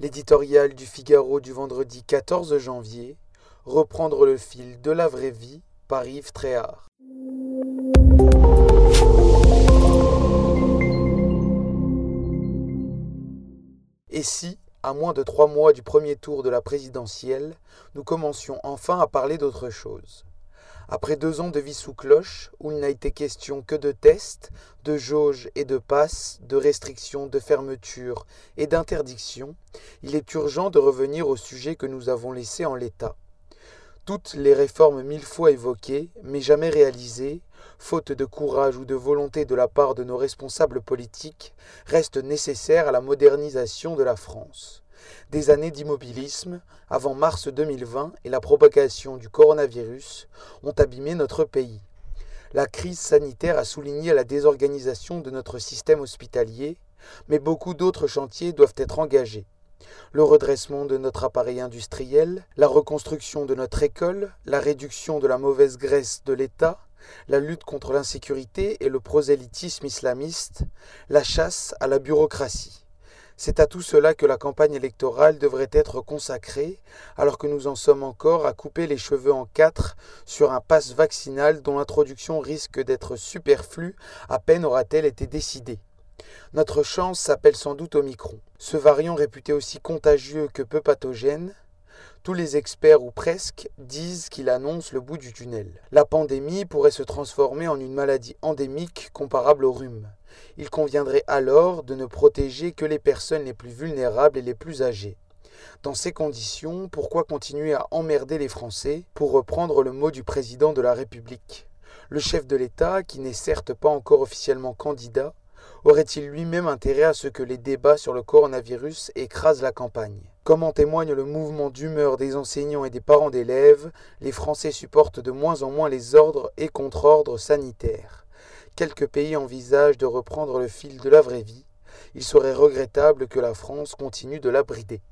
L'éditorial du Figaro du vendredi 14 janvier, Reprendre le fil de la vraie vie par Yves Tréhard. Et si, à moins de trois mois du premier tour de la présidentielle, nous commencions enfin à parler d'autre chose? Après deux ans de vie sous cloche, où il n'a été question que de tests, de jauges et de passes, de restrictions, de fermetures et d'interdictions, il est urgent de revenir au sujet que nous avons laissé en l'état. Toutes les réformes mille fois évoquées, mais jamais réalisées, faute de courage ou de volonté de la part de nos responsables politiques, restent nécessaires à la modernisation de la France. Des années d'immobilisme, avant mars 2020 et la propagation du coronavirus, ont abîmé notre pays. La crise sanitaire a souligné la désorganisation de notre système hospitalier, mais beaucoup d'autres chantiers doivent être engagés. Le redressement de notre appareil industriel, la reconstruction de notre école, la réduction de la mauvaise graisse de l'État, la lutte contre l'insécurité et le prosélytisme islamiste, la chasse à la bureaucratie. C'est à tout cela que la campagne électorale devrait être consacrée, alors que nous en sommes encore à couper les cheveux en quatre sur un passe vaccinal dont l'introduction risque d'être superflue à peine aura-t-elle été décidée. Notre chance s'appelle sans doute Omicron. Ce variant réputé aussi contagieux que peu pathogène, tous les experts ou presque disent qu'il annonce le bout du tunnel. La pandémie pourrait se transformer en une maladie endémique comparable au rhume. Il conviendrait alors de ne protéger que les personnes les plus vulnérables et les plus âgées. Dans ces conditions, pourquoi continuer à emmerder les Français, pour reprendre le mot du président de la République? Le chef de l'État, qui n'est certes pas encore officiellement candidat, aurait-il lui-même intérêt à ce que les débats sur le coronavirus écrasent la campagne? Comme en témoigne le mouvement d'humeur des enseignants et des parents d'élèves, les Français supportent de moins en moins les ordres et contre-ordres sanitaires. Quelques pays envisagent de reprendre le fil de la vraie vie. Il serait regrettable que la France continue de la brider.